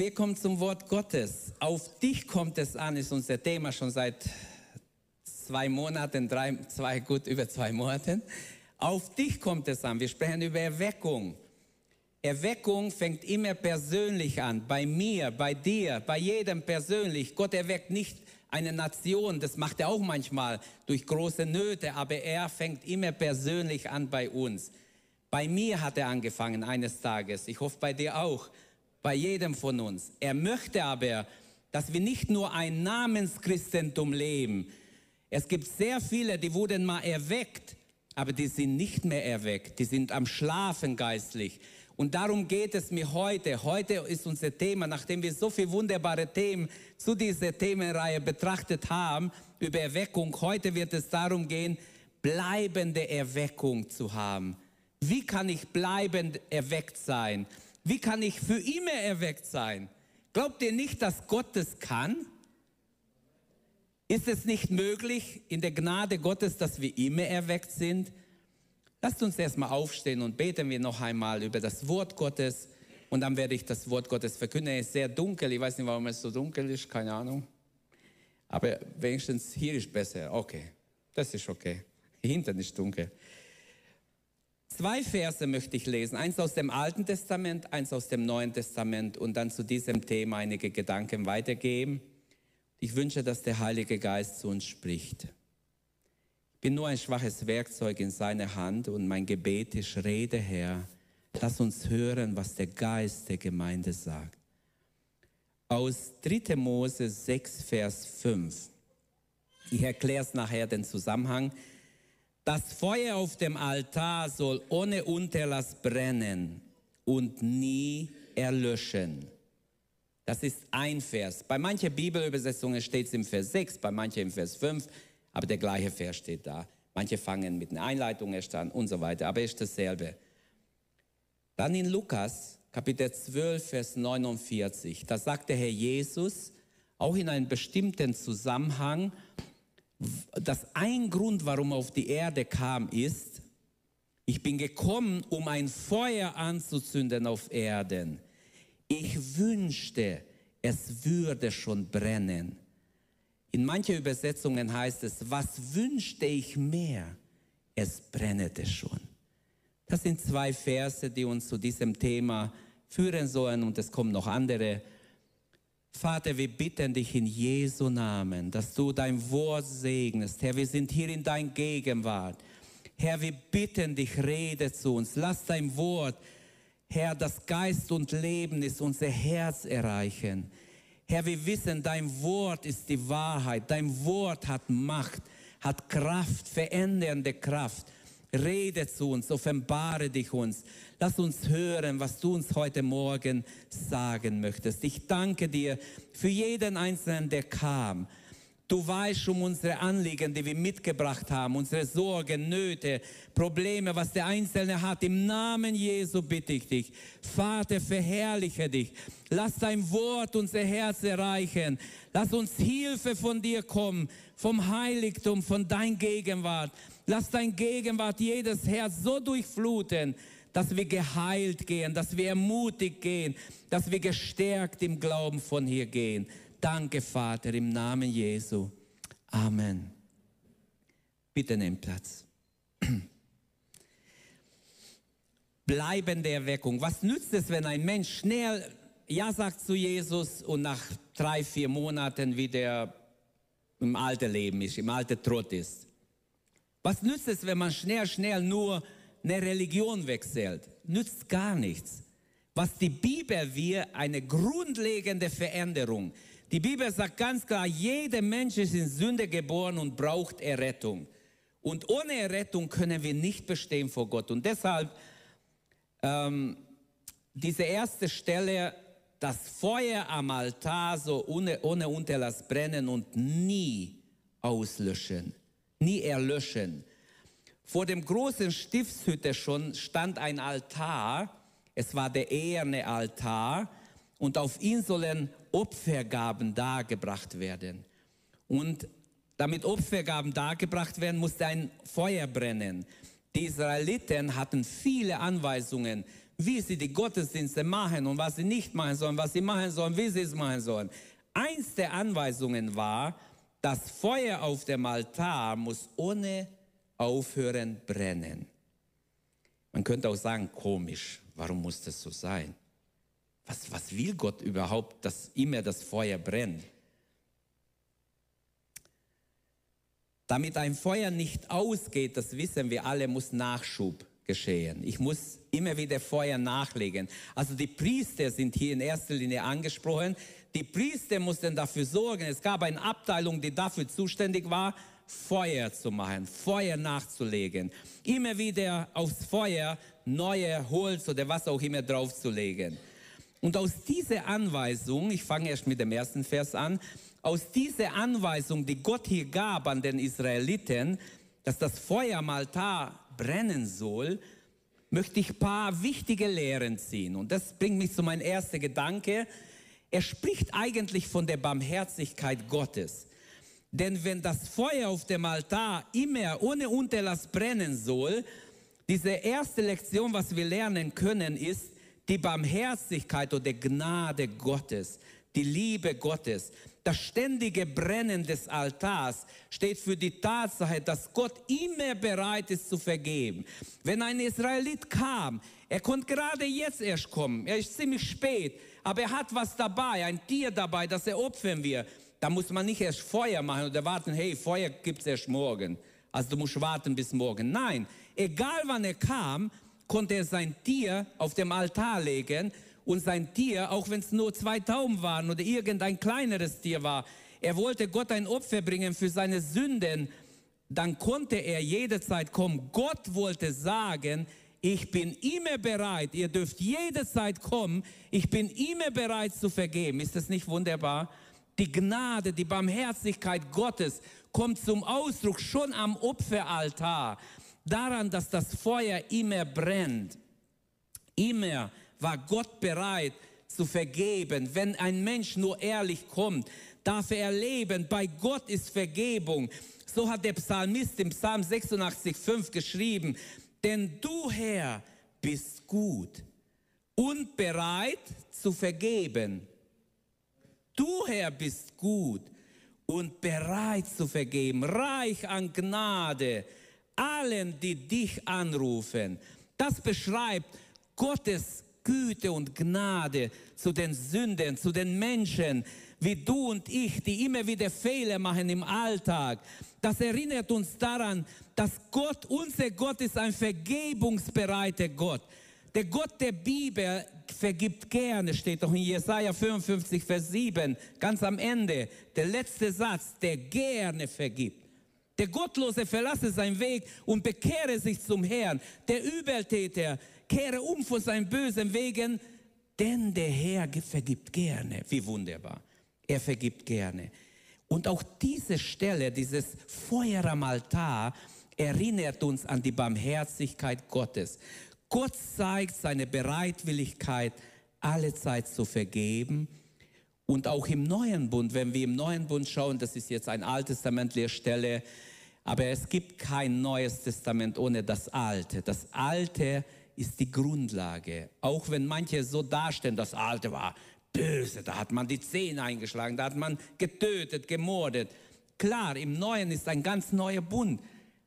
wir kommen zum Wort Gottes. Auf dich kommt es an, ist unser Thema schon seit zwei Monaten, drei, zwei, gut über zwei Monaten. Auf dich kommt es an. Wir sprechen über Erweckung. Erweckung fängt immer persönlich an, bei mir, bei dir, bei jedem persönlich. Gott erweckt nicht eine Nation, das macht er auch manchmal durch große Nöte, aber er fängt immer persönlich an bei uns. Bei mir hat er angefangen eines Tages, ich hoffe bei dir auch, bei jedem von uns. Er möchte aber, dass wir nicht nur ein Namenschristentum leben. Es gibt sehr viele, die wurden mal erweckt, aber die sind nicht mehr erweckt, die sind am Schlafen geistlich. Und darum geht es mir heute. Heute ist unser Thema, nachdem wir so viele wunderbare Themen zu dieser Themenreihe betrachtet haben, über Erweckung. Heute wird es darum gehen, bleibende Erweckung zu haben. Wie kann ich bleibend erweckt sein? Wie kann ich für immer erweckt sein? Glaubt ihr nicht, dass Gott es kann? Ist es nicht möglich in der Gnade Gottes, dass wir immer erweckt sind? Lasst uns erstmal aufstehen und beten wir noch einmal über das Wort Gottes und dann werde ich das Wort Gottes verkünden. Es ist sehr dunkel, ich weiß nicht, warum es so dunkel ist, keine Ahnung. Aber wenigstens hier ist besser. Okay, das ist okay. Hinten ist dunkel. Zwei Verse möchte ich lesen, eins aus dem Alten Testament, eins aus dem Neuen Testament und dann zu diesem Thema einige Gedanken weitergeben. Ich wünsche, dass der Heilige Geist zu uns spricht bin nur ein schwaches Werkzeug in seiner Hand und mein Gebet ist, rede Herr, lass uns hören, was der Geist der Gemeinde sagt. Aus 3. Mose 6, Vers 5. Ich erkläre es nachher den Zusammenhang. Das Feuer auf dem Altar soll ohne Unterlass brennen und nie erlöschen. Das ist ein Vers. Bei manchen Bibelübersetzungen steht es im Vers 6, bei manchen im Vers 5 aber der gleiche Vers steht da. Manche fangen mit einer Einleitung erst an und so weiter, aber es ist dasselbe. Dann in Lukas, Kapitel 12, Vers 49, da sagt der Herr Jesus, auch in einem bestimmten Zusammenhang, dass ein Grund, warum er auf die Erde kam, ist, ich bin gekommen, um ein Feuer anzuzünden auf Erden. Ich wünschte, es würde schon brennen. In manchen Übersetzungen heißt es, was wünschte ich mehr? Es brennete schon. Das sind zwei Verse, die uns zu diesem Thema führen sollen und es kommen noch andere. Vater, wir bitten dich in Jesu Namen, dass du dein Wort segnest. Herr, wir sind hier in dein Gegenwart. Herr, wir bitten dich, rede zu uns. Lass dein Wort, Herr, das Geist und Leben ist, unser Herz erreichen. Herr, wir wissen, dein Wort ist die Wahrheit. Dein Wort hat Macht, hat Kraft, verändernde Kraft. Rede zu uns, offenbare dich uns. Lass uns hören, was du uns heute Morgen sagen möchtest. Ich danke dir für jeden Einzelnen, der kam. Du weißt um unsere Anliegen, die wir mitgebracht haben, unsere Sorgen, Nöte, Probleme, was der Einzelne hat. Im Namen Jesu bitte ich dich. Vater, verherrliche dich. Lass dein Wort unser Herz erreichen. Lass uns Hilfe von dir kommen, vom Heiligtum, von dein Gegenwart. Lass dein Gegenwart jedes Herz so durchfluten, dass wir geheilt gehen, dass wir ermutigt gehen, dass wir gestärkt im Glauben von hier gehen. Danke, Vater, im Namen Jesu. Amen. Bitte nehmt Platz. Bleibende Erweckung. Was nützt es, wenn ein Mensch schnell Ja sagt zu Jesus und nach drei, vier Monaten wieder im alten Leben ist, im alten Trott ist? Was nützt es, wenn man schnell, schnell nur eine Religion wechselt? Nützt gar nichts. Was die Bibel will, eine grundlegende Veränderung. Die Bibel sagt ganz klar, jeder Mensch ist in Sünde geboren und braucht Errettung. Und ohne Errettung können wir nicht bestehen vor Gott. Und deshalb ähm, diese erste Stelle, das Feuer am Altar so ohne, ohne Unterlass brennen und nie auslöschen, nie erlöschen. Vor dem großen Stiftshütte schon stand ein Altar. Es war der eherne Altar und auf ihn sollen Opfergaben dargebracht werden. Und damit Opfergaben dargebracht werden, musste ein Feuer brennen. Die Israeliten hatten viele Anweisungen, wie sie die Gottesdienste machen und was sie nicht machen sollen, was sie machen sollen, wie sie es machen sollen. Eins der Anweisungen war, das Feuer auf dem Altar muss ohne aufhören brennen. Man könnte auch sagen, komisch, warum muss das so sein? Was, was will Gott überhaupt, dass immer das Feuer brennt? Damit ein Feuer nicht ausgeht, das wissen wir alle, muss Nachschub geschehen. Ich muss immer wieder Feuer nachlegen. Also die Priester sind hier in erster Linie angesprochen. Die Priester mussten dafür sorgen. Es gab eine Abteilung, die dafür zuständig war, Feuer zu machen, Feuer nachzulegen. Immer wieder aufs Feuer neue Holz oder was auch immer draufzulegen. Und aus dieser Anweisung, ich fange erst mit dem ersten Vers an, aus dieser Anweisung, die Gott hier gab an den Israeliten, dass das Feuer am Altar brennen soll, möchte ich ein paar wichtige Lehren ziehen. Und das bringt mich zu meinem ersten Gedanke. Er spricht eigentlich von der Barmherzigkeit Gottes. Denn wenn das Feuer auf dem Altar immer ohne Unterlass brennen soll, diese erste Lektion, was wir lernen können, ist die Barmherzigkeit oder Gnade Gottes, die Liebe Gottes. Das ständige Brennen des Altars steht für die Tatsache, dass Gott immer bereit ist zu vergeben. Wenn ein Israelit kam, er konnte gerade jetzt erst kommen, er ist ziemlich spät, aber er hat was dabei, ein Tier dabei, das er opfern wird. Da muss man nicht erst Feuer machen oder warten, hey, Feuer gibt es erst morgen. Also du musst warten bis morgen. Nein, egal wann er kam, konnte er sein Tier auf dem Altar legen und sein Tier, auch wenn es nur zwei Tauben waren oder irgendein kleineres Tier war, er wollte Gott ein Opfer bringen für seine Sünden, dann konnte er jederzeit kommen. Gott wollte sagen, ich bin immer bereit, ihr dürft jederzeit kommen, ich bin immer bereit zu vergeben. Ist das nicht wunderbar? Die Gnade, die Barmherzigkeit Gottes kommt zum Ausdruck schon am Opferaltar. Daran, dass das Feuer immer brennt. Immer war Gott bereit zu vergeben. Wenn ein Mensch nur ehrlich kommt, darf er erleben, bei Gott ist Vergebung. So hat der Psalmist im Psalm 86,5 geschrieben, denn du Herr bist gut und bereit zu vergeben. Du, Herr, bist gut und bereit zu vergeben, reich an Gnade allen, die dich anrufen. Das beschreibt Gottes Güte und Gnade zu den Sünden, zu den Menschen wie du und ich, die immer wieder Fehler machen im Alltag. Das erinnert uns daran, dass Gott, unser Gott ist ein vergebungsbereiter Gott. Der Gott der Bibel vergibt gerne, steht doch in Jesaja 55, Vers 7, ganz am Ende, der letzte Satz, der gerne vergibt. Der Gottlose verlasse seinen Weg und bekehre sich zum Herrn. Der Übeltäter kehre um von seinen bösen Wegen, denn der Herr vergibt gerne. Wie wunderbar. Er vergibt gerne. Und auch diese Stelle, dieses Feuer am Altar, erinnert uns an die Barmherzigkeit Gottes. Gott zeigt seine Bereitwilligkeit, alle Zeit zu vergeben. Und auch im Neuen Bund, wenn wir im Neuen Bund schauen, das ist jetzt eine alttestamentliche Stelle, aber es gibt kein neues Testament ohne das Alte. Das Alte ist die Grundlage. Auch wenn manche so darstellen, das Alte war böse, da hat man die Zähne eingeschlagen, da hat man getötet, gemordet. Klar, im Neuen ist ein ganz neuer Bund.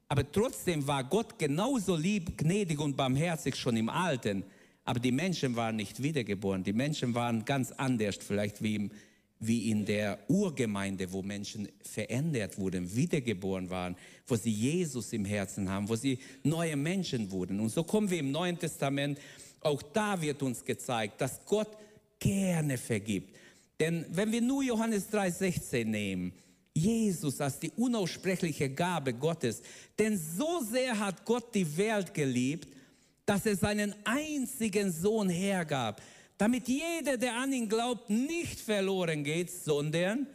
Aber trotzdem war Gott genauso lieb, gnädig und barmherzig schon im Alten. Aber die Menschen waren nicht wiedergeboren. Die Menschen waren ganz anders, vielleicht wie, im, wie in der Urgemeinde, wo Menschen verändert wurden, wiedergeboren waren, wo sie Jesus im Herzen haben, wo sie neue Menschen wurden. Und so kommen wir im Neuen Testament. Auch da wird uns gezeigt, dass Gott gerne vergibt. Denn wenn wir nur Johannes 3,16 nehmen, Jesus als die unaussprechliche Gabe Gottes. Denn so sehr hat Gott die Welt geliebt, dass er seinen einzigen Sohn hergab, damit jeder, der an ihn glaubt, nicht verloren geht, sondern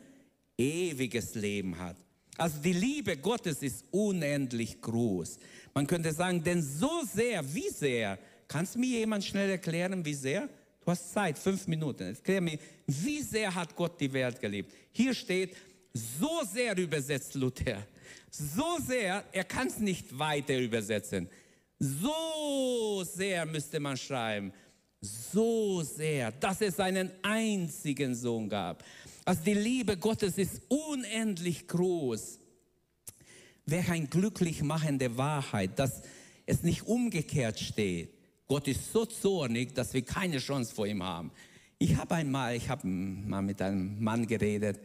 ewiges Leben hat. Also die Liebe Gottes ist unendlich groß. Man könnte sagen, denn so sehr, wie sehr, kannst mir jemand schnell erklären, wie sehr? Du hast Zeit, fünf Minuten. Erklär mir, wie sehr hat Gott die Welt geliebt? Hier steht, so sehr übersetzt Luther. So sehr, er kann es nicht weiter übersetzen. So sehr müsste man schreiben. So sehr, dass es einen einzigen Sohn gab. Also die Liebe Gottes ist unendlich groß. Welch ein glücklich machende Wahrheit, dass es nicht umgekehrt steht. Gott ist so zornig, dass wir keine Chance vor ihm haben. Ich habe einmal, ich habe mal mit einem Mann geredet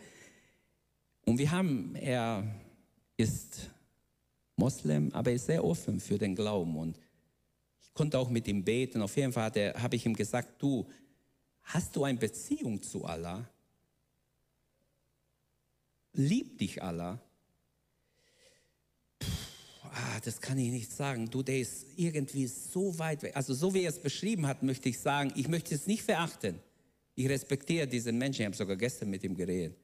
und wir haben, er ist Moslem, aber er ist sehr offen für den Glauben und konnte auch mit ihm beten. Auf jeden Fall habe ich ihm gesagt, du, hast du eine Beziehung zu Allah? Liebt dich Allah? Puh, ah, das kann ich nicht sagen. Du, der ist irgendwie so weit weg. Also so wie er es beschrieben hat, möchte ich sagen, ich möchte es nicht verachten. Ich respektiere diesen Menschen. Ich habe sogar gestern mit ihm geredet.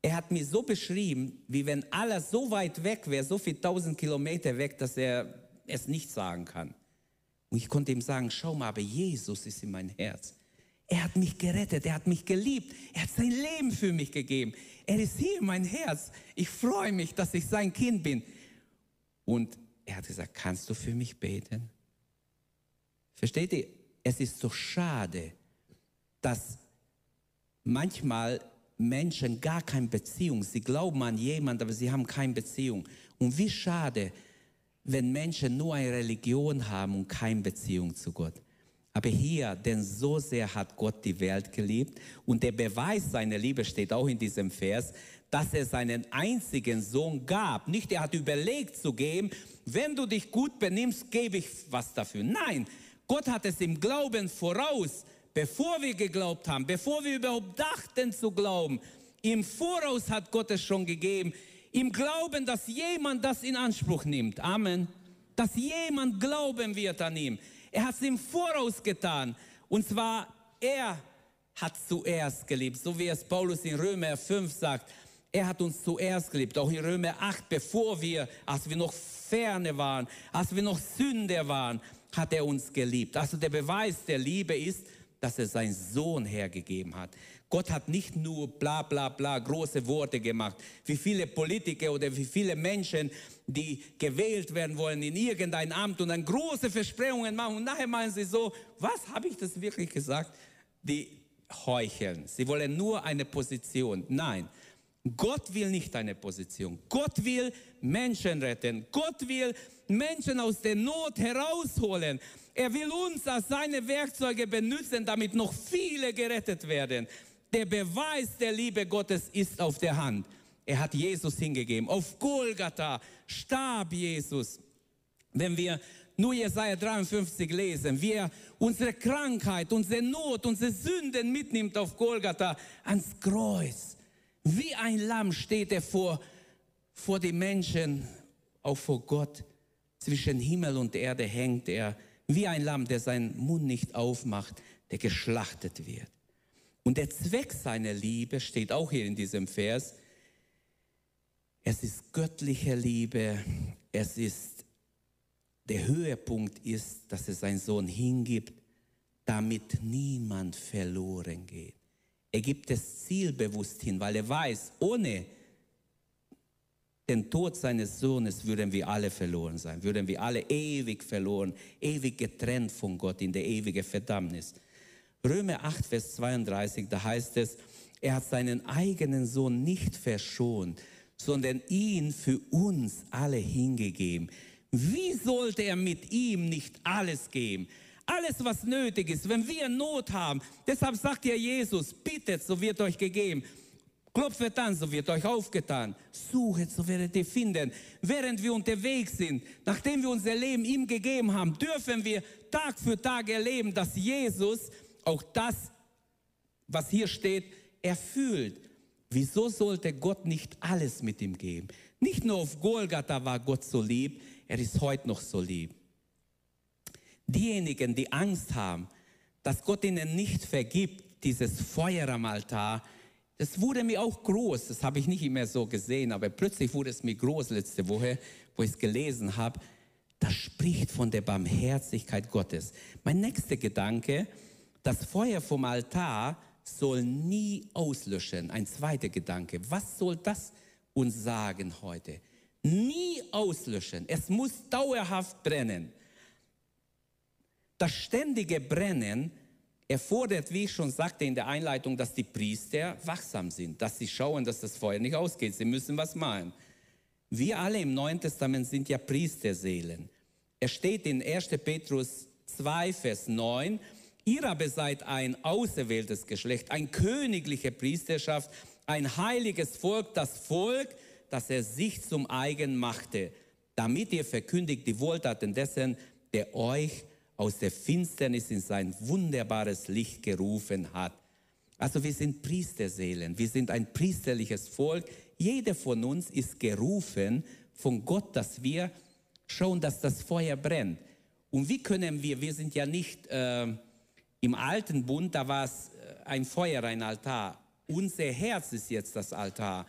Er hat mir so beschrieben, wie wenn Allah so weit weg wäre, so viele tausend Kilometer weg, dass er es nicht sagen kann. Und ich konnte ihm sagen, schau mal, aber Jesus ist in mein Herz. Er hat mich gerettet, er hat mich geliebt, er hat sein Leben für mich gegeben. Er ist hier in mein Herz. Ich freue mich, dass ich sein Kind bin. Und er hat gesagt, kannst du für mich beten? Versteht ihr? Es ist so schade, dass manchmal Menschen gar keine Beziehung, sie glauben an jemanden, aber sie haben keine Beziehung. Und wie schade, wenn Menschen nur eine Religion haben und keine Beziehung zu Gott. Aber hier, denn so sehr hat Gott die Welt geliebt und der Beweis seiner Liebe steht auch in diesem Vers, dass er seinen einzigen Sohn gab. Nicht, er hat überlegt zu geben, wenn du dich gut benimmst, gebe ich was dafür. Nein, Gott hat es im Glauben voraus, bevor wir geglaubt haben, bevor wir überhaupt dachten zu glauben. Im Voraus hat Gott es schon gegeben im Glauben, dass jemand das in Anspruch nimmt. Amen. Dass jemand glauben wird an ihm. Er hat es im Voraus getan. Und zwar, er hat zuerst geliebt, so wie es Paulus in Römer 5 sagt. Er hat uns zuerst geliebt, auch in Römer 8, bevor wir, als wir noch ferne waren, als wir noch Sünder waren, hat er uns geliebt. Also der Beweis der Liebe ist, dass er seinen Sohn hergegeben hat. Gott hat nicht nur bla bla bla große Worte gemacht, wie viele Politiker oder wie viele Menschen, die gewählt werden wollen in irgendein Amt und dann große Versprechungen machen und nachher meinen sie so, was habe ich das wirklich gesagt? Die heucheln. Sie wollen nur eine Position. Nein, Gott will nicht eine Position. Gott will Menschen retten. Gott will Menschen aus der Not herausholen. Er will uns als seine Werkzeuge benutzen, damit noch viele gerettet werden. Der Beweis der Liebe Gottes ist auf der Hand. Er hat Jesus hingegeben. Auf Golgatha starb Jesus. Wenn wir nur Jesaja 53 lesen, wie er unsere Krankheit, unsere Not, unsere Sünden mitnimmt auf Golgatha ans Kreuz. Wie ein Lamm steht er vor, vor die Menschen, auch vor Gott. Zwischen Himmel und Erde hängt er wie ein Lamm, der seinen Mund nicht aufmacht, der geschlachtet wird. Und der Zweck seiner Liebe steht auch hier in diesem Vers. Es ist göttliche Liebe. Es ist, der Höhepunkt ist, dass er seinen Sohn hingibt, damit niemand verloren geht. Er gibt es zielbewusst hin, weil er weiß, ohne den Tod seines Sohnes würden wir alle verloren sein, würden wir alle ewig verloren, ewig getrennt von Gott in der ewigen Verdammnis. Römer 8, Vers 32, da heißt es, er hat seinen eigenen Sohn nicht verschont, sondern ihn für uns alle hingegeben. Wie sollte er mit ihm nicht alles geben? Alles, was nötig ist, wenn wir Not haben. Deshalb sagt ja Jesus, bittet, so wird euch gegeben. Klopft an, so wird euch aufgetan. Suchet, so werdet ihr finden. Während wir unterwegs sind, nachdem wir unser Leben ihm gegeben haben, dürfen wir Tag für Tag erleben, dass Jesus auch das, was hier steht, erfüllt. Wieso sollte Gott nicht alles mit ihm geben? Nicht nur auf Golgatha war Gott so lieb, er ist heute noch so lieb. Diejenigen, die Angst haben, dass Gott ihnen nicht vergibt, dieses Feuer am Altar, das wurde mir auch groß. Das habe ich nicht mehr so gesehen, aber plötzlich wurde es mir groß letzte Woche, wo ich es gelesen habe. Das spricht von der Barmherzigkeit Gottes. Mein nächster Gedanke, das Feuer vom Altar soll nie auslöschen. Ein zweiter Gedanke. Was soll das uns sagen heute? Nie auslöschen. Es muss dauerhaft brennen. Das ständige Brennen erfordert, wie ich schon sagte in der Einleitung, dass die Priester wachsam sind, dass sie schauen, dass das Feuer nicht ausgeht. Sie müssen was machen. Wir alle im Neuen Testament sind ja Priesterseelen. Es steht in 1. Petrus 2, Vers 9, ihr aber seid ein auserwähltes Geschlecht, ein königliche Priesterschaft, ein heiliges Volk, das Volk, das er sich zum eigen machte, damit ihr verkündigt die Wohltaten dessen, der euch aus der Finsternis in sein wunderbares Licht gerufen hat. Also wir sind Priesterseelen, wir sind ein priesterliches Volk. Jeder von uns ist gerufen von Gott, dass wir schauen, dass das Feuer brennt. Und wie können wir, wir sind ja nicht äh, im alten Bund, da war es äh, ein Feuer, ein Altar. Unser Herz ist jetzt das Altar.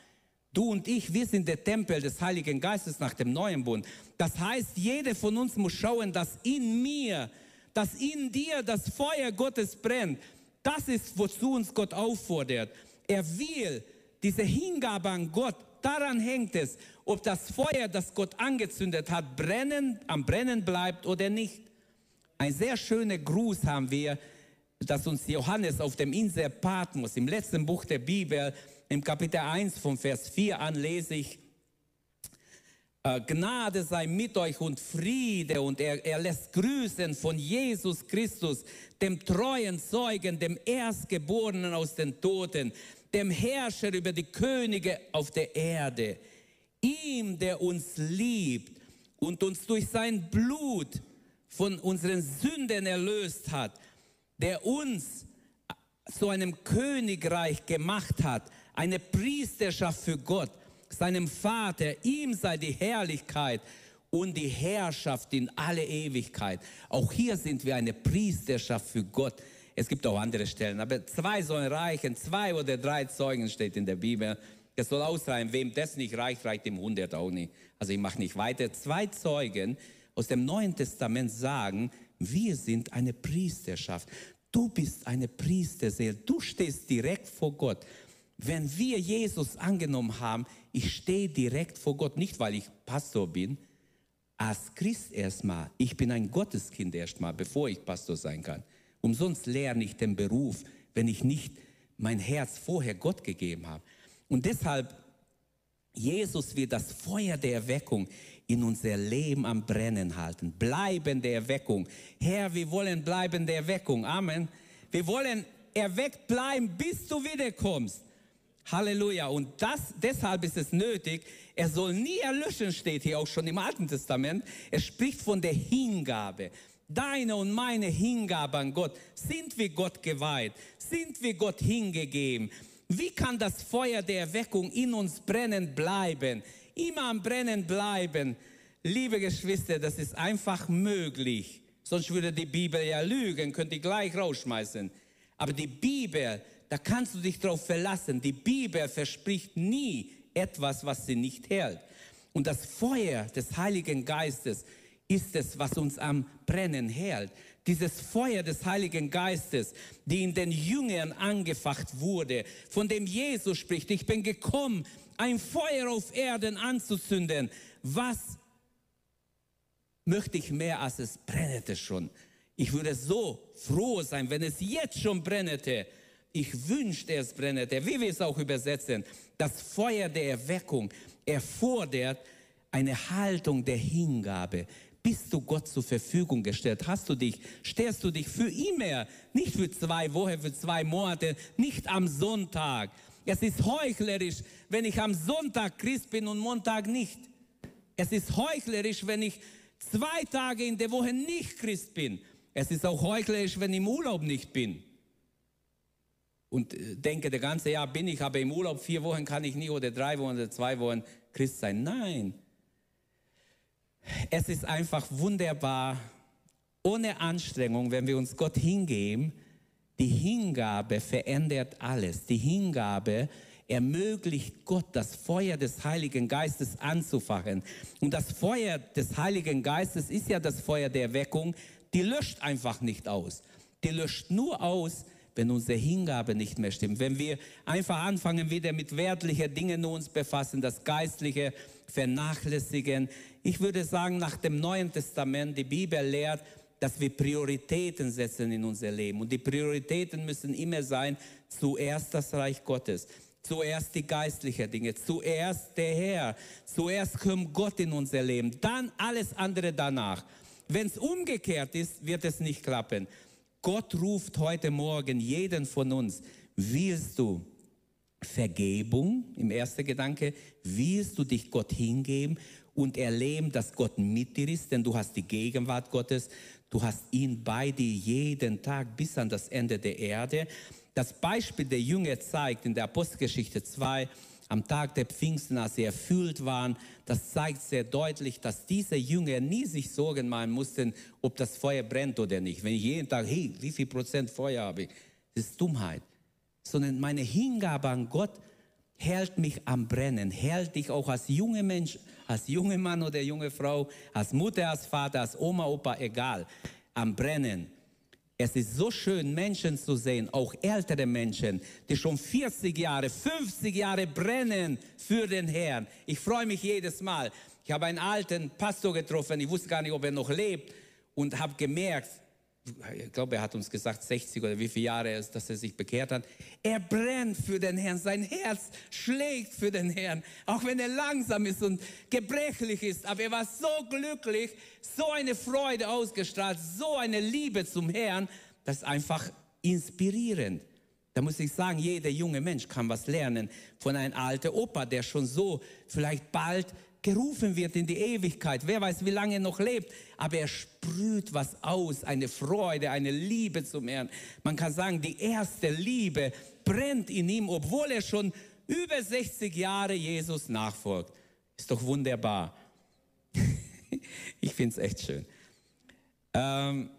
Du und ich, wir sind der Tempel des Heiligen Geistes nach dem neuen Bund. Das heißt, jeder von uns muss schauen, dass in mir, dass in dir das Feuer Gottes brennt. Das ist, wozu uns Gott auffordert. Er will diese Hingabe an Gott, daran hängt es, ob das Feuer, das Gott angezündet hat, brennen, am Brennen bleibt oder nicht. Ein sehr schöner Gruß haben wir, dass uns Johannes auf dem Insel Patmos im letzten Buch der Bibel im Kapitel 1 vom Vers 4 an lese ich, äh, Gnade sei mit euch und Friede und er, er lässt grüßen von Jesus Christus, dem treuen Zeugen, dem Erstgeborenen aus den Toten, dem Herrscher über die Könige auf der Erde, ihm, der uns liebt und uns durch sein Blut von unseren Sünden erlöst hat, der uns zu einem Königreich gemacht hat, eine Priesterschaft für Gott, seinem Vater. Ihm sei die Herrlichkeit und die Herrschaft in alle Ewigkeit. Auch hier sind wir eine Priesterschaft für Gott. Es gibt auch andere Stellen, aber zwei sollen reichen, zwei oder drei Zeugen steht in der Bibel. Das soll ausreichen, wem das nicht reicht, reicht dem hundert auch nicht. Also ich mache nicht weiter. Zwei Zeugen aus dem Neuen Testament sagen, wir sind eine Priesterschaft. Du bist eine Priesterseele. Du stehst direkt vor Gott. Wenn wir Jesus angenommen haben, ich stehe direkt vor Gott, nicht weil ich Pastor bin, als Christ erstmal. Ich bin ein Gotteskind erstmal, bevor ich Pastor sein kann. Umsonst lerne ich den Beruf, wenn ich nicht mein Herz vorher Gott gegeben habe. Und deshalb, Jesus wird das Feuer der Erweckung in unser Leben am Brennen halten. Bleibende Erweckung. Herr, wir wollen bleibende Erweckung. Amen. Wir wollen erweckt bleiben, bis du wiederkommst. Halleluja. Und das, deshalb ist es nötig, er soll nie erlöschen, steht hier auch schon im Alten Testament. Er spricht von der Hingabe. Deine und meine Hingabe an Gott. Sind wir Gott geweiht? Sind wir Gott hingegeben? Wie kann das Feuer der Erweckung in uns brennen bleiben? Immer am Brennen bleiben. Liebe Geschwister, das ist einfach möglich. Sonst würde die Bibel ja lügen, könnt ihr gleich rausschmeißen. Aber die Bibel da kannst du dich darauf verlassen. Die Bibel verspricht nie etwas, was sie nicht hält. Und das Feuer des Heiligen Geistes ist es, was uns am Brennen hält. Dieses Feuer des Heiligen Geistes, die in den Jüngern angefacht wurde, von dem Jesus spricht, ich bin gekommen, ein Feuer auf Erden anzuzünden. Was möchte ich mehr, als es brennete schon? Ich würde so froh sein, wenn es jetzt schon brennete ich wünschte, es brennete, wie wir es auch übersetzen, das Feuer der Erweckung erfordert eine Haltung der Hingabe. Bist du Gott zur Verfügung gestellt? Hast du dich, stellst du dich für immer, nicht für zwei Wochen, für zwei Monate, nicht am Sonntag. Es ist heuchlerisch, wenn ich am Sonntag Christ bin und Montag nicht. Es ist heuchlerisch, wenn ich zwei Tage in der Woche nicht Christ bin. Es ist auch heuchlerisch, wenn ich im Urlaub nicht bin und äh, denke, der ganze Jahr bin ich, aber im Urlaub vier Wochen kann ich nie oder drei Wochen oder zwei Wochen Christ sein. Nein. Es ist einfach wunderbar, ohne Anstrengung, wenn wir uns Gott hingeben. Die Hingabe verändert alles. Die Hingabe ermöglicht Gott, das Feuer des Heiligen Geistes anzufachen. Und das Feuer des Heiligen Geistes ist ja das Feuer der Erweckung. Die löscht einfach nicht aus. Die löscht nur aus, wenn unsere Hingabe nicht mehr stimmt, wenn wir einfach anfangen, wieder mit wertlichen Dingen uns befassen, das Geistliche vernachlässigen. Ich würde sagen, nach dem Neuen Testament, die Bibel lehrt, dass wir Prioritäten setzen in unser Leben. Und die Prioritäten müssen immer sein, zuerst das Reich Gottes, zuerst die geistlichen Dinge, zuerst der Herr, zuerst kommt Gott in unser Leben, dann alles andere danach. Wenn es umgekehrt ist, wird es nicht klappen. Gott ruft heute Morgen jeden von uns, willst du Vergebung? Im ersten Gedanke, willst du dich Gott hingeben und erleben, dass Gott mit dir ist, denn du hast die Gegenwart Gottes, du hast ihn bei dir jeden Tag bis an das Ende der Erde. Das Beispiel der Jünger zeigt in der Apostelgeschichte 2, am Tag der Pfingsten, als sie erfüllt waren, das zeigt sehr deutlich, dass diese Jünger nie sich Sorgen machen mussten, ob das Feuer brennt oder nicht. Wenn ich jeden Tag, hey, wie viel Prozent Feuer habe ich? Das ist Dummheit. Sondern meine Hingabe an Gott hält mich am Brennen, hält dich auch als junger Mensch, als junger Mann oder junge Frau, als Mutter, als Vater, als Oma, Opa, egal, am Brennen. Es ist so schön, Menschen zu sehen, auch ältere Menschen, die schon 40 Jahre, 50 Jahre brennen für den Herrn. Ich freue mich jedes Mal. Ich habe einen alten Pastor getroffen, ich wusste gar nicht, ob er noch lebt und habe gemerkt, ich glaube, er hat uns gesagt, 60 oder wie viele Jahre ist, dass er sich bekehrt hat. Er brennt für den Herrn. Sein Herz schlägt für den Herrn. Auch wenn er langsam ist und gebrechlich ist. Aber er war so glücklich, so eine Freude ausgestrahlt, so eine Liebe zum Herrn. Das ist einfach inspirierend. Da muss ich sagen, jeder junge Mensch kann was lernen von einem alten Opa, der schon so vielleicht bald gerufen wird in die Ewigkeit. Wer weiß, wie lange er noch lebt. Aber er sprüht was aus, eine Freude, eine Liebe zum Herrn. Man kann sagen, die erste Liebe brennt in ihm, obwohl er schon über 60 Jahre Jesus nachfolgt. Ist doch wunderbar. ich finde es echt schön. Ähm,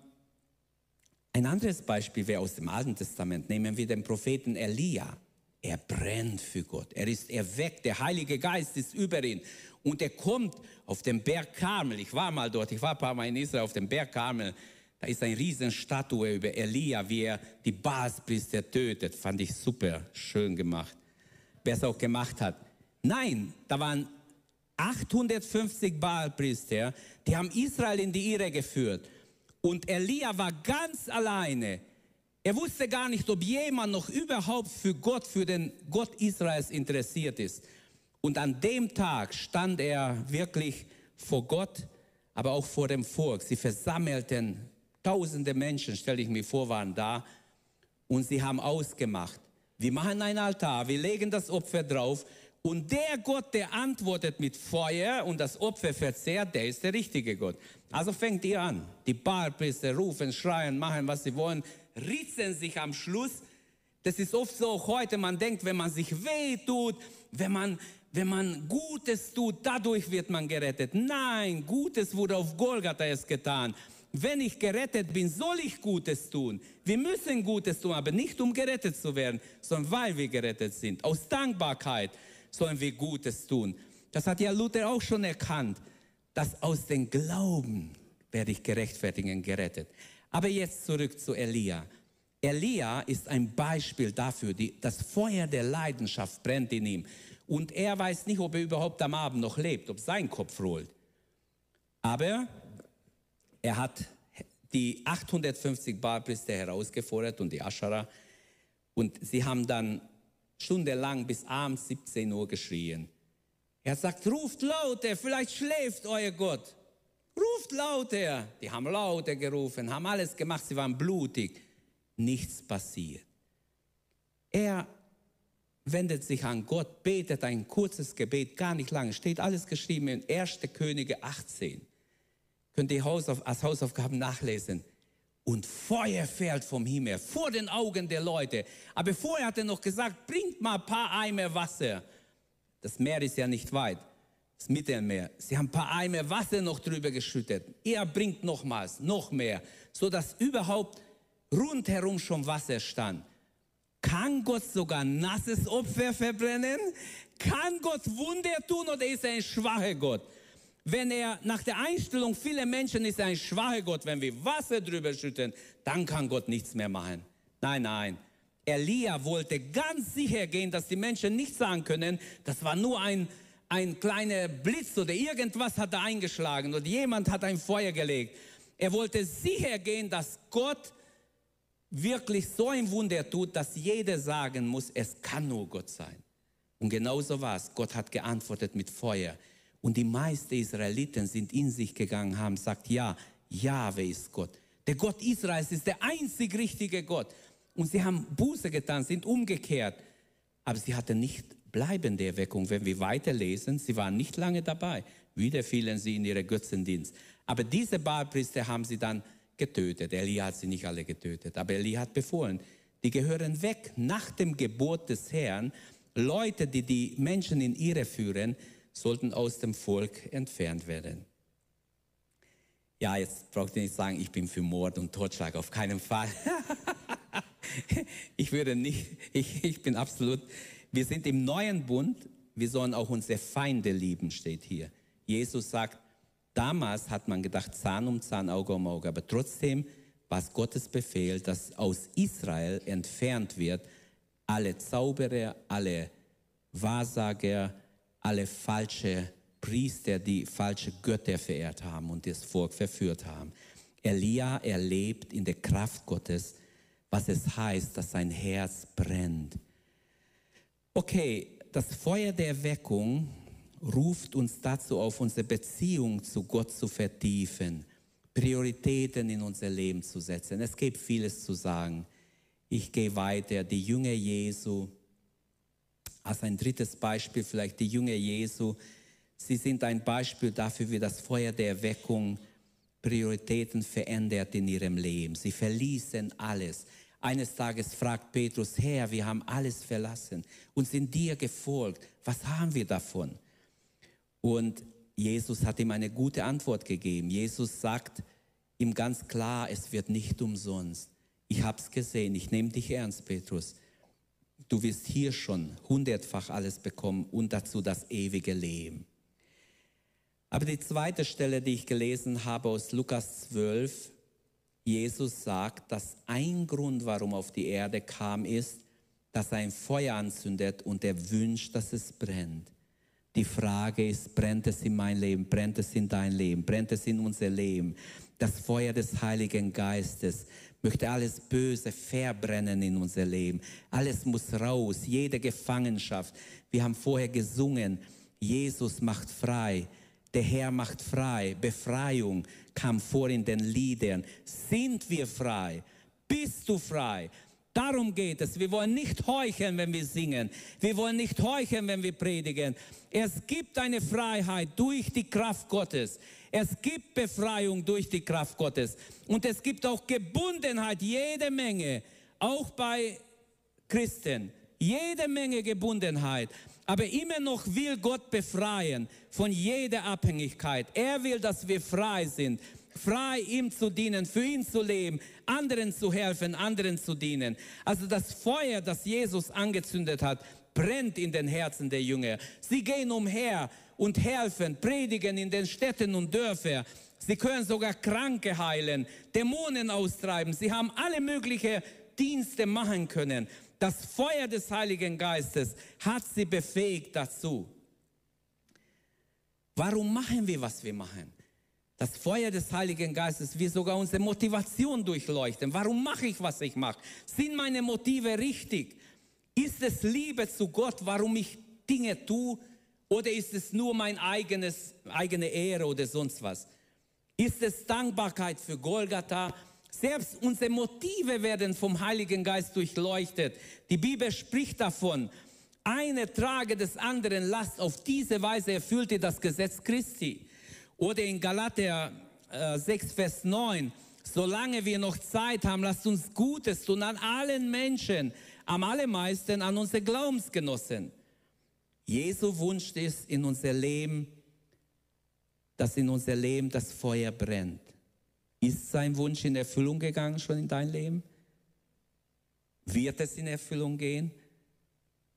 ein anderes Beispiel wäre aus dem Alten Testament. Nehmen wir den Propheten Elia. Er brennt für Gott. Er ist erweckt. Der Heilige Geist ist über ihn. Und er kommt auf den Berg Karmel. Ich war mal dort, ich war ein paar Mal in Israel auf dem Berg Karmel. Da ist eine riesen Statue über Elia, wie er die Baalspriester tötet. Fand ich super schön gemacht. Wer es auch gemacht hat. Nein, da waren 850 Baalpriester, die haben Israel in die Irre geführt. Und Elia war ganz alleine. Er wusste gar nicht, ob jemand noch überhaupt für Gott, für den Gott Israels interessiert ist. Und an dem Tag stand er wirklich vor Gott, aber auch vor dem Volk. Sie versammelten tausende Menschen, stelle ich mir vor, waren da. Und sie haben ausgemacht, wir machen ein Altar, wir legen das Opfer drauf. Und der Gott, der antwortet mit Feuer und das Opfer verzehrt, der ist der richtige Gott. Also fängt ihr an. Die Baalpriester rufen, schreien, machen, was sie wollen, ritzen sich am Schluss. Das ist oft so heute, man denkt, wenn man sich weh tut, wenn man wenn man Gutes tut, dadurch wird man gerettet. Nein, Gutes wurde auf Golgatha erst getan. Wenn ich gerettet bin, soll ich Gutes tun. Wir müssen Gutes tun, aber nicht um gerettet zu werden, sondern weil wir gerettet sind. Aus Dankbarkeit sollen wir Gutes tun. Das hat ja Luther auch schon erkannt, dass aus dem Glauben werde ich gerechtfertigt und gerettet. Aber jetzt zurück zu Elia. Elia ist ein Beispiel dafür, die, das Feuer der Leidenschaft brennt in ihm. Und er weiß nicht, ob er überhaupt am Abend noch lebt, ob sein Kopf rollt. Aber er hat die 850 Baalpriester herausgefordert und die Aschara. Und sie haben dann stundenlang bis abends 17 Uhr geschrien. Er sagt, ruft lauter, vielleicht schläft euer Gott. Ruft lauter. Die haben lauter gerufen, haben alles gemacht, sie waren blutig. Nichts passiert. Er wendet sich an Gott, betet ein kurzes Gebet, gar nicht lange, steht alles geschrieben in 1. Könige 18. Könnt ihr als Hausaufgaben nachlesen. Und Feuer fällt vom Himmel vor den Augen der Leute. Aber vorher hat er noch gesagt, bringt mal ein paar Eimer Wasser. Das Meer ist ja nicht weit, das Mittelmeer. Sie haben ein paar Eimer Wasser noch drüber geschüttet. Er bringt nochmals, noch mehr, sodass überhaupt rundherum schon Wasser stand. Kann Gott sogar nasses Opfer verbrennen? Kann Gott Wunder tun oder ist er ein schwacher Gott? Wenn er nach der Einstellung vieler Menschen ist ein schwacher Gott, wenn wir Wasser drüber schütten, dann kann Gott nichts mehr machen. Nein, nein. Elia wollte ganz sicher gehen, dass die Menschen nicht sagen können, das war nur ein, ein kleiner Blitz oder irgendwas hat er eingeschlagen oder jemand hat ein Feuer gelegt. Er wollte sicher gehen, dass Gott wirklich so ein Wunder tut, dass jeder sagen muss, es kann nur Gott sein. Und genauso war es. Gott hat geantwortet mit Feuer. Und die meisten Israeliten sind in sich gegangen, haben gesagt, ja, Jahwe ist Gott. Der Gott Israels ist der einzig richtige Gott. Und sie haben Buße getan, sind umgekehrt. Aber sie hatten nicht bleibende Erweckung. Wenn wir weiterlesen, sie waren nicht lange dabei. Wieder fielen sie in ihre Götzendienst. Aber diese Baalpriester haben sie dann getötet. Elia hat sie nicht alle getötet, aber Elia hat befohlen, die gehören weg nach dem Gebot des Herrn. Leute, die die Menschen in Irre führen, sollten aus dem Volk entfernt werden. Ja, jetzt braucht ihr nicht sagen, ich bin für Mord und Totschlag, auf keinen Fall. ich würde nicht, ich, ich bin absolut, wir sind im neuen Bund, wir sollen auch unsere Feinde lieben, steht hier. Jesus sagt, damals hat man gedacht, Zahn um Zahn, Auge um Auge, aber trotzdem war es Gottes Befehl, dass aus Israel entfernt wird alle Zauberer, alle Wahrsager, alle falsche Priester, die falsche Götter verehrt haben und das Volk verführt haben. Elia erlebt in der Kraft Gottes, was es heißt, dass sein Herz brennt. Okay, das Feuer der Erweckung ruft uns dazu auf, unsere Beziehung zu Gott zu vertiefen, Prioritäten in unser Leben zu setzen. Es gibt vieles zu sagen. Ich gehe weiter. Die Jünger Jesu, als ein drittes Beispiel vielleicht die Jünger Jesu, Sie sind ein Beispiel dafür, wie das Feuer der Erweckung Prioritäten verändert in ihrem Leben. Sie verließen alles. Eines Tages fragt Petrus, Herr, wir haben alles verlassen und sind dir gefolgt. Was haben wir davon? Und Jesus hat ihm eine gute Antwort gegeben. Jesus sagt ihm ganz klar, es wird nicht umsonst. Ich habe es gesehen, ich nehme dich ernst, Petrus. Du wirst hier schon hundertfach alles bekommen und dazu das ewige Leben. Aber die zweite Stelle, die ich gelesen habe aus Lukas 12, Jesus sagt, dass ein Grund, warum auf die Erde kam, ist, dass er ein Feuer anzündet und er wünscht, dass es brennt. Die Frage ist, brennt es in mein Leben, brennt es in dein Leben, brennt es in unser Leben? Das Feuer des Heiligen Geistes möchte alles Böse verbrennen in unser Leben. Alles muss raus, jede Gefangenschaft. Wir haben vorher gesungen, Jesus macht frei. Der Herr macht frei. Befreiung kam vor in den Liedern. Sind wir frei? Bist du frei? Darum geht es. Wir wollen nicht heucheln, wenn wir singen. Wir wollen nicht heucheln, wenn wir predigen. Es gibt eine Freiheit durch die Kraft Gottes. Es gibt Befreiung durch die Kraft Gottes. Und es gibt auch Gebundenheit, jede Menge, auch bei Christen. Jede Menge Gebundenheit. Aber immer noch will Gott befreien von jeder Abhängigkeit. Er will, dass wir frei sind. Frei ihm zu dienen, für ihn zu leben, anderen zu helfen, anderen zu dienen. Also das Feuer, das Jesus angezündet hat, brennt in den Herzen der Jünger. Sie gehen umher und helfen, predigen in den Städten und Dörfern. Sie können sogar Kranke heilen, Dämonen austreiben. Sie haben alle möglichen Dienste machen können. Das Feuer des Heiligen Geistes hat sie befähigt dazu. Warum machen wir, was wir machen? Das Feuer des Heiligen Geistes wird sogar unsere Motivation durchleuchten. Warum mache ich, was ich mache? Sind meine Motive richtig? Ist es Liebe zu Gott, warum ich Dinge tue? Oder ist es nur mein eigenes, eigene Ehre oder sonst was? Ist es Dankbarkeit für Golgatha? Selbst unsere Motive werden vom Heiligen Geist durchleuchtet. Die Bibel spricht davon, eine trage des anderen Last. Auf diese Weise erfüllt ihr das Gesetz Christi. Oder in Galater äh, 6, Vers 9, solange wir noch Zeit haben, lasst uns Gutes tun an allen Menschen, am allermeisten an unsere Glaubensgenossen. Jesu Wunsch ist in unser Leben, dass in unser Leben das Feuer brennt. Ist sein Wunsch in Erfüllung gegangen schon in dein Leben? Wird es in Erfüllung gehen?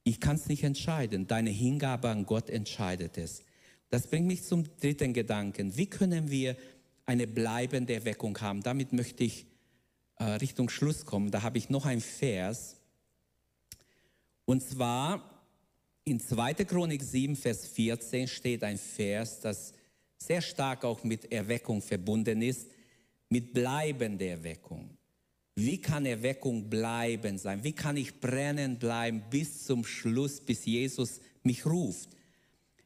Ich kann es nicht entscheiden. Deine Hingabe an Gott entscheidet es. Das bringt mich zum dritten Gedanken. Wie können wir eine bleibende Erweckung haben? Damit möchte ich äh, Richtung Schluss kommen. Da habe ich noch ein Vers. Und zwar in 2. Chronik 7, Vers 14 steht ein Vers, das sehr stark auch mit Erweckung verbunden ist. mit bleibender Erweckung. Wie kann Erweckung bleiben sein? Wie kann ich brennen bleiben bis zum Schluss, bis Jesus mich ruft?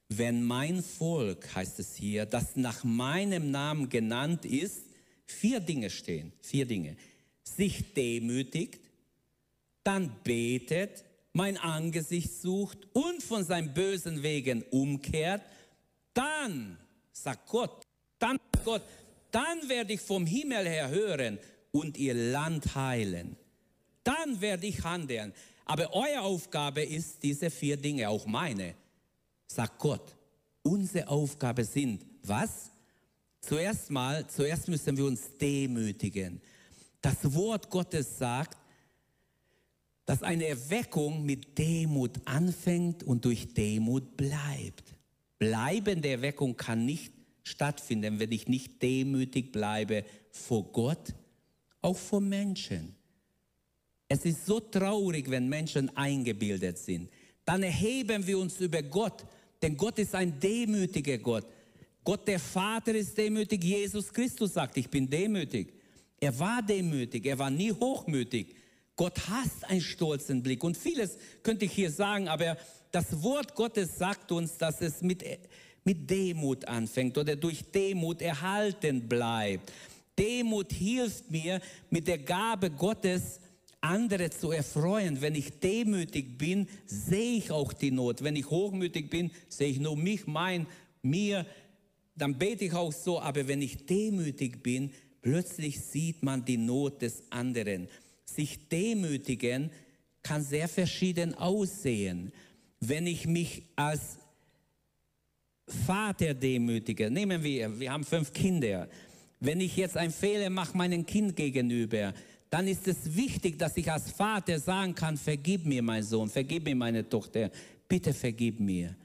Wenn mein Volk, heißt es hier, das nach meinem Namen genannt ist, vier Dinge stehen, vier Dinge. Sich demütigt, dann betet, mein Angesicht sucht und von seinen bösen Wegen umkehrt, dann, sagt Gott, dann Gott, dann werde ich vom Himmel her hören und ihr Land heilen. Dann werde ich handeln. Aber eure Aufgabe ist diese vier Dinge, auch meine sagt Gott. Unsere Aufgabe sind, was? Zuerst mal, zuerst müssen wir uns demütigen. Das Wort Gottes sagt, dass eine Erweckung mit Demut anfängt und durch Demut bleibt. Bleibende Erweckung kann nicht stattfinden, wenn ich nicht demütig bleibe vor Gott, auch vor Menschen. Es ist so traurig, wenn Menschen eingebildet sind. Dann erheben wir uns über Gott denn Gott ist ein demütiger Gott. Gott der Vater ist demütig. Jesus Christus sagt, ich bin demütig. Er war demütig, er war nie hochmütig. Gott hasst einen stolzen Blick. Und vieles könnte ich hier sagen, aber das Wort Gottes sagt uns, dass es mit, mit Demut anfängt oder durch Demut erhalten bleibt. Demut hilft mir, mit der Gabe Gottes andere zu erfreuen. Wenn ich demütig bin, sehe ich auch die Not. Wenn ich hochmütig bin, sehe ich nur mich, mein, mir. Dann bete ich auch so. Aber wenn ich demütig bin, plötzlich sieht man die Not des anderen. Sich demütigen kann sehr verschieden aussehen. Wenn ich mich als Vater demütige, nehmen wir, wir haben fünf Kinder. Wenn ich jetzt einen Fehler mache meinem Kind gegenüber, dann ist es wichtig, dass ich als Vater sagen kann, vergib mir mein Sohn, vergib mir meine Tochter, bitte vergib mir.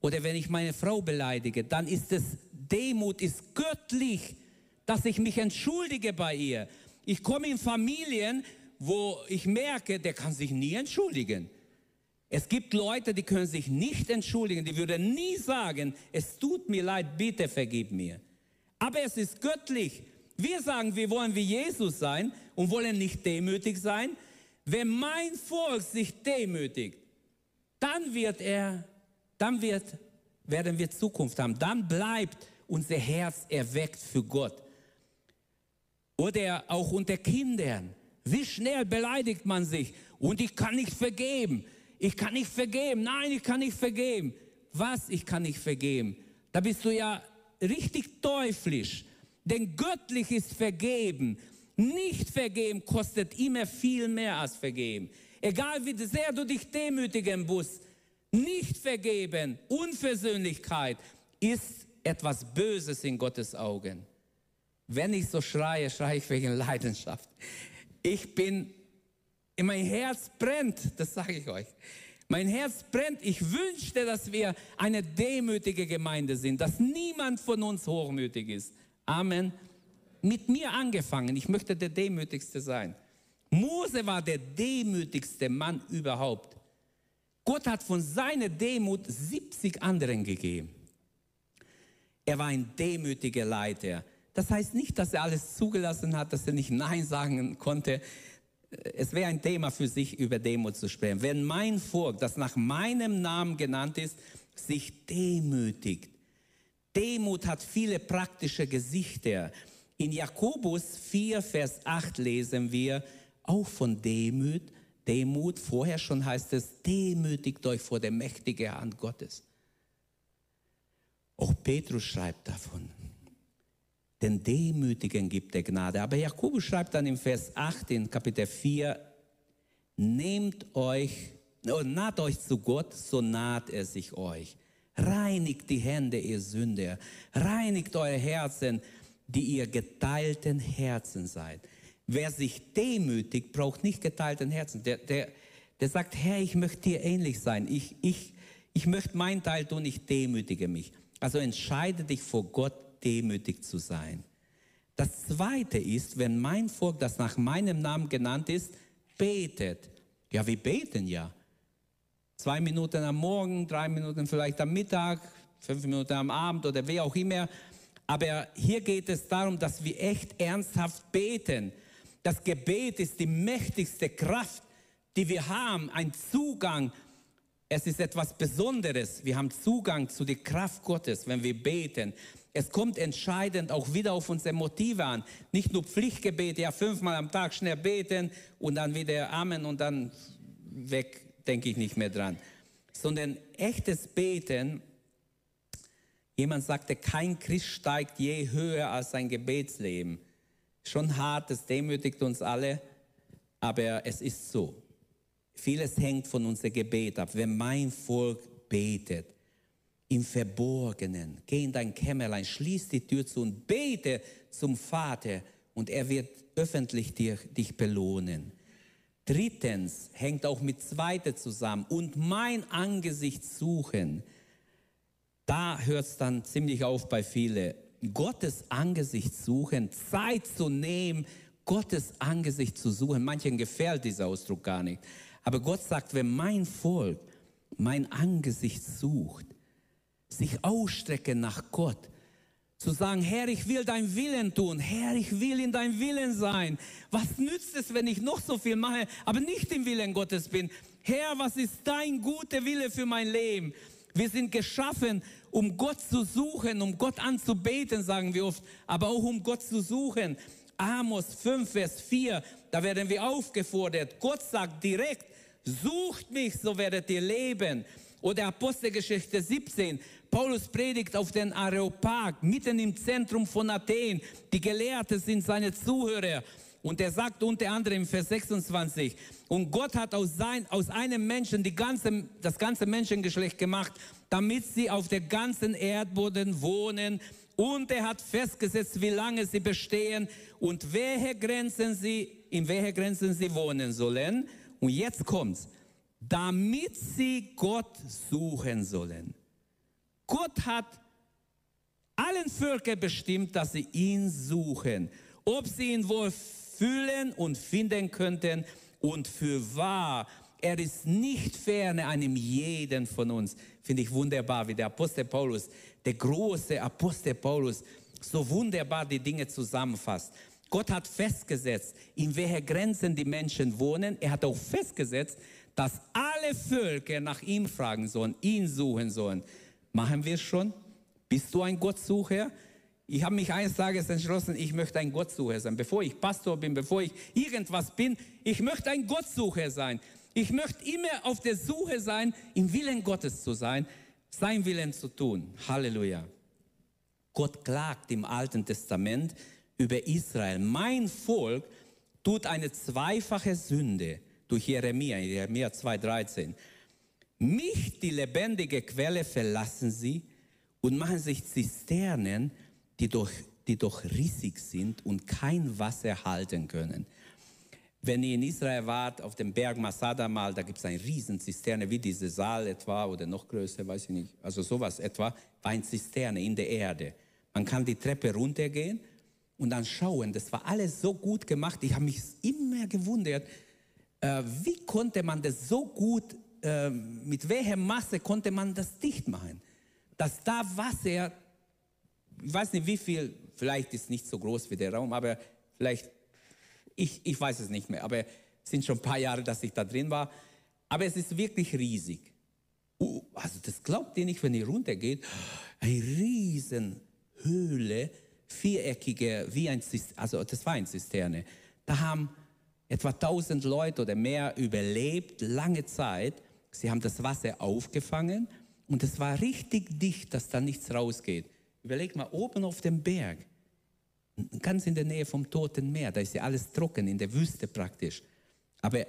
Oder wenn ich meine Frau beleidige, dann ist es, Demut ist göttlich, dass ich mich entschuldige bei ihr. Ich komme in Familien, wo ich merke, der kann sich nie entschuldigen. Es gibt Leute, die können sich nicht entschuldigen, die würden nie sagen, es tut mir leid, bitte vergib mir. Aber es ist göttlich. Wir sagen, wir wollen wie Jesus sein und wollen nicht demütig sein. Wenn mein Volk sich demütigt, dann wird er, dann wird, werden wir Zukunft haben. Dann bleibt unser Herz erweckt für Gott. Oder auch unter Kindern. Wie schnell beleidigt man sich? Und ich kann nicht vergeben. Ich kann nicht vergeben. Nein, ich kann nicht vergeben. Was? Ich kann nicht vergeben. Da bist du ja richtig teuflisch. Denn göttlich ist vergeben. Nicht vergeben kostet immer viel mehr als vergeben. Egal wie sehr du dich demütigen musst, nicht vergeben, Unversöhnlichkeit ist etwas Böses in Gottes Augen. Wenn ich so schreie, schreie ich wegen Leidenschaft. Ich bin, mein Herz brennt, das sage ich euch. Mein Herz brennt. Ich wünschte, dass wir eine demütige Gemeinde sind, dass niemand von uns hochmütig ist. Amen. Mit mir angefangen. Ich möchte der Demütigste sein. Mose war der demütigste Mann überhaupt. Gott hat von seiner Demut 70 anderen gegeben. Er war ein demütiger Leiter. Das heißt nicht, dass er alles zugelassen hat, dass er nicht Nein sagen konnte. Es wäre ein Thema für sich, über Demut zu sprechen. Wenn mein Volk, das nach meinem Namen genannt ist, sich demütigt, Demut hat viele praktische Gesichter. In Jakobus 4, Vers 8 lesen wir auch von Demut. Demut, vorher schon heißt es, demütigt euch vor der mächtigen Hand Gottes. Auch Petrus schreibt davon. Den Demütigen gibt er Gnade. Aber Jakobus schreibt dann im Vers 8 in Kapitel 4, nehmt euch, oh, naht euch zu Gott, so naht er sich euch. Reinigt die Hände, ihr Sünder. Reinigt eure Herzen, die ihr geteilten Herzen seid. Wer sich demütigt, braucht nicht geteilten Herzen. Der, der, der sagt, Herr, ich möchte dir ähnlich sein. Ich, ich, ich möchte mein Teil tun, ich demütige mich. Also entscheide dich vor Gott, demütig zu sein. Das zweite ist, wenn mein Volk, das nach meinem Namen genannt ist, betet. Ja, wir beten ja. Zwei Minuten am Morgen, drei Minuten vielleicht am Mittag, fünf Minuten am Abend oder wie auch immer. Aber hier geht es darum, dass wir echt ernsthaft beten. Das Gebet ist die mächtigste Kraft, die wir haben, ein Zugang. Es ist etwas Besonderes. Wir haben Zugang zu der Kraft Gottes, wenn wir beten. Es kommt entscheidend auch wieder auf unsere Motive an. Nicht nur Pflichtgebete, ja fünfmal am Tag schnell beten und dann wieder Amen und dann weg, denke ich nicht mehr dran. Sondern echtes Beten, jemand sagte, kein Christ steigt je höher als sein Gebetsleben. Schon hart, das demütigt uns alle, aber es ist so. Vieles hängt von unserem Gebet ab. Wenn mein Volk betet, im Verborgenen, geh in dein Kämmerlein, schließ die Tür zu und bete zum Vater und er wird öffentlich dir, dich belohnen. Drittens hängt auch mit zweite zusammen und mein Angesicht suchen. Da hört es dann ziemlich auf bei vielen. Gottes Angesicht suchen, Zeit zu nehmen, Gottes Angesicht zu suchen. Manchen gefällt dieser Ausdruck gar nicht. Aber Gott sagt, wenn mein Volk mein Angesicht sucht, sich ausstrecken nach Gott, zu sagen, Herr, ich will dein Willen tun, Herr, ich will in dein Willen sein. Was nützt es, wenn ich noch so viel mache, aber nicht im Willen Gottes bin? Herr, was ist dein guter Wille für mein Leben? Wir sind geschaffen, um Gott zu suchen, um Gott anzubeten, sagen wir oft, aber auch um Gott zu suchen. Amos 5, Vers 4, da werden wir aufgefordert. Gott sagt direkt, sucht mich, so werdet ihr leben. Oder Apostelgeschichte 17, Paulus predigt auf den Areopag, mitten im Zentrum von Athen. Die Gelehrten sind seine Zuhörer. Und er sagt unter anderem im Vers 26, und Gott hat aus, sein, aus einem Menschen die ganze, das ganze Menschengeschlecht gemacht, damit sie auf der ganzen Erdboden wohnen. Und er hat festgesetzt, wie lange sie bestehen und welche Grenzen sie, in welche Grenzen sie wohnen sollen. Und jetzt kommt's, damit sie Gott suchen sollen. Gott hat allen Völkern bestimmt, dass sie ihn suchen. Ob sie ihn wohl fühlen und finden könnten und für wahr, er ist nicht ferne einem jeden von uns. Finde ich wunderbar, wie der Apostel Paulus, der große Apostel Paulus, so wunderbar die Dinge zusammenfasst. Gott hat festgesetzt, in welche Grenzen die Menschen wohnen. Er hat auch festgesetzt, dass alle Völker nach ihm fragen sollen, ihn suchen sollen. Machen wir es schon? Bist du ein Gottsucher? Ich habe mich eines Tages entschlossen, ich möchte ein Gottsucher sein. Bevor ich Pastor bin, bevor ich irgendwas bin, ich möchte ein Gottsucher sein. Ich möchte immer auf der Suche sein, im Willen Gottes zu sein, sein Willen zu tun. Halleluja. Gott klagt im Alten Testament über Israel. Mein Volk tut eine zweifache Sünde durch Jeremia, Jeremia 2,13. Mich, die lebendige Quelle, verlassen sie und machen sich Zisternen, die doch, die doch riesig sind und kein Wasser halten können. Wenn ihr in Israel wart, auf dem Berg Masada mal, da gibt es eine riesen Zisterne, wie diese Saal etwa oder noch größer, weiß ich nicht, also sowas etwa, war eine Zisterne in der Erde. Man kann die Treppe runtergehen und dann schauen, das war alles so gut gemacht. Ich habe mich immer gewundert, äh, wie konnte man das so gut ähm, mit welcher Masse konnte man das dicht machen? Dass da Wasser, ich weiß nicht wie viel, vielleicht ist nicht so groß wie der Raum, aber vielleicht, ich, ich weiß es nicht mehr, aber es sind schon ein paar Jahre, dass ich da drin war. Aber es ist wirklich riesig. Uh, also das glaubt ihr nicht, wenn ihr runtergeht. Eine riesen Höhle, viereckige, wie ein also das war eine Zisterne. Da haben etwa 1000 Leute oder mehr überlebt, lange Zeit. Sie haben das Wasser aufgefangen und es war richtig dicht, dass da nichts rausgeht. Überleg mal, oben auf dem Berg, ganz in der Nähe vom Toten Meer, da ist ja alles trocken, in der Wüste praktisch. Aber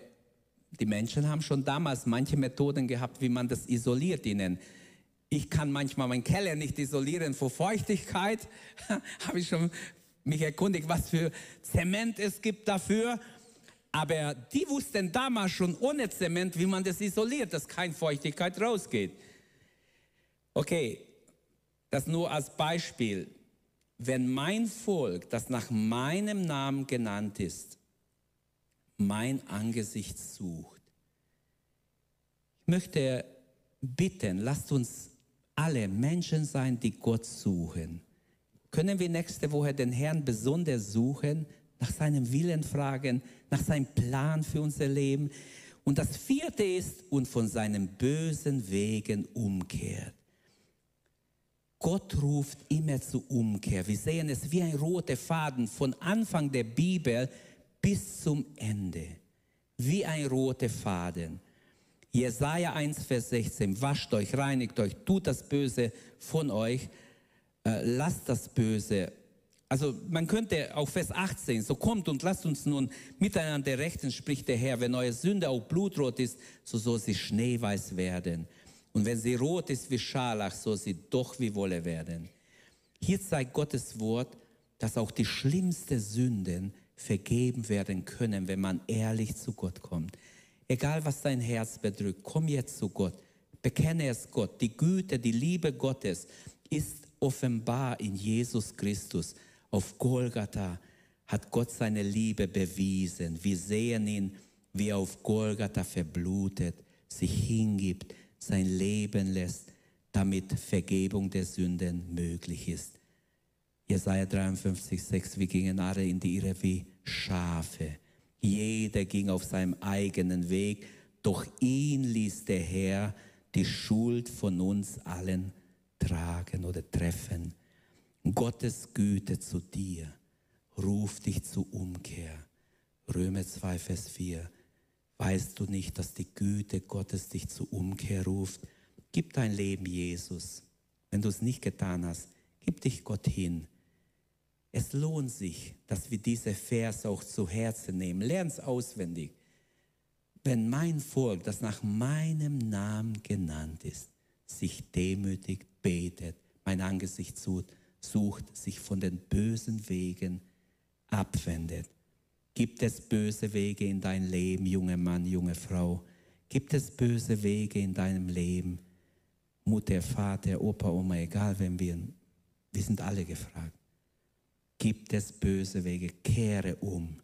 die Menschen haben schon damals manche Methoden gehabt, wie man das isoliert ihnen. Ich kann manchmal meinen Keller nicht isolieren vor Feuchtigkeit. Habe ich schon mich erkundigt, was für Zement es gibt dafür. Aber die wussten damals schon ohne Zement, wie man das isoliert, dass keine Feuchtigkeit rausgeht. Okay, das nur als Beispiel. Wenn mein Volk, das nach meinem Namen genannt ist, mein Angesicht sucht. Ich möchte bitten, lasst uns alle Menschen sein, die Gott suchen. Können wir nächste Woche den Herrn besonders suchen, nach seinem Willen fragen, nach seinem Plan für unser Leben? Und das vierte ist, und von seinen bösen Wegen umkehrt. Gott ruft immer zur Umkehr. Wir sehen es wie ein roter Faden von Anfang der Bibel bis zum Ende. Wie ein roter Faden. Jesaja 1, Vers 16. Wascht euch, reinigt euch, tut das Böse von euch, äh, lasst das Böse. Also man könnte auch Vers 18, so kommt und lasst uns nun miteinander rechten, spricht der Herr. Wenn eure Sünde auch blutrot ist, so soll sie schneeweiß werden. Und wenn sie rot ist wie Scharlach, soll sie doch wie Wolle werden. Hier zeigt Gottes Wort, dass auch die schlimmsten Sünden vergeben werden können, wenn man ehrlich zu Gott kommt. Egal was dein Herz bedrückt, komm jetzt zu Gott. Bekenne es Gott. Die Güte, die Liebe Gottes ist offenbar in Jesus Christus. Auf Golgatha hat Gott seine Liebe bewiesen. Wir sehen ihn, wie er auf Golgatha verblutet, sich hingibt, sein Leben lässt, damit Vergebung der Sünden möglich ist. Jesaja 53, 6, wir gingen alle in die Irre wie Schafe. Jeder ging auf seinem eigenen Weg, doch ihn ließ der Herr die Schuld von uns allen tragen oder treffen. Gottes Güte zu dir ruft dich zur Umkehr. Römer 2, Vers 4. Weißt du nicht, dass die Güte Gottes dich zur Umkehr ruft? Gib dein Leben Jesus. Wenn du es nicht getan hast, gib dich Gott hin. Es lohnt sich, dass wir diese Vers auch zu Herzen nehmen. Lern es auswendig. Wenn mein Volk, das nach meinem Namen genannt ist, sich demütigt, betet, mein Angesicht sucht, sich von den bösen Wegen abwendet, Gibt es böse Wege in dein Leben, junger Mann, junge Frau? Gibt es böse Wege in deinem Leben? Mutter, Vater, Opa, Oma, egal, wenn wir, wir sind alle gefragt. Gibt es böse Wege? Kehre um,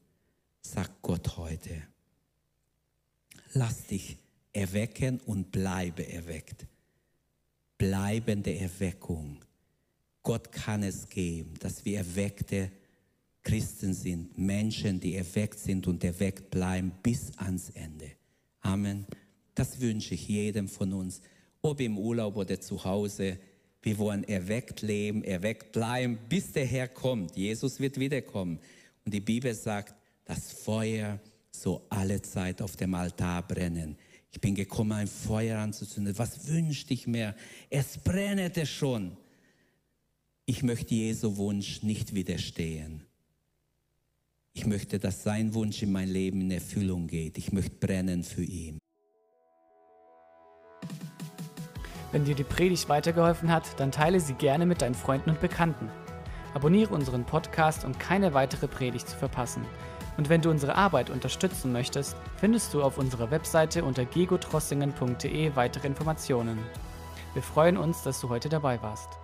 sagt Gott heute. Lass dich erwecken und bleibe erweckt. Bleibende Erweckung. Gott kann es geben, dass wir erweckte Christen sind, Menschen, die erweckt sind und erweckt bleiben bis ans Ende. Amen. Das wünsche ich jedem von uns, ob im Urlaub oder zu Hause. Wir wollen erweckt leben, erweckt bleiben, bis der Herr kommt. Jesus wird wiederkommen. Und die Bibel sagt, das Feuer so alle Zeit auf dem Altar brennen. Ich bin gekommen, ein Feuer anzuzünden. Was wünschte ich mir? Es brennete schon. Ich möchte Jesu Wunsch nicht widerstehen. Ich möchte, dass sein Wunsch in mein Leben in Erfüllung geht. Ich möchte brennen für ihn. Wenn dir die Predigt weitergeholfen hat, dann teile sie gerne mit deinen Freunden und Bekannten. Abonniere unseren Podcast, um keine weitere Predigt zu verpassen. Und wenn du unsere Arbeit unterstützen möchtest, findest du auf unserer Webseite unter gegotrossingen.de weitere Informationen. Wir freuen uns, dass du heute dabei warst.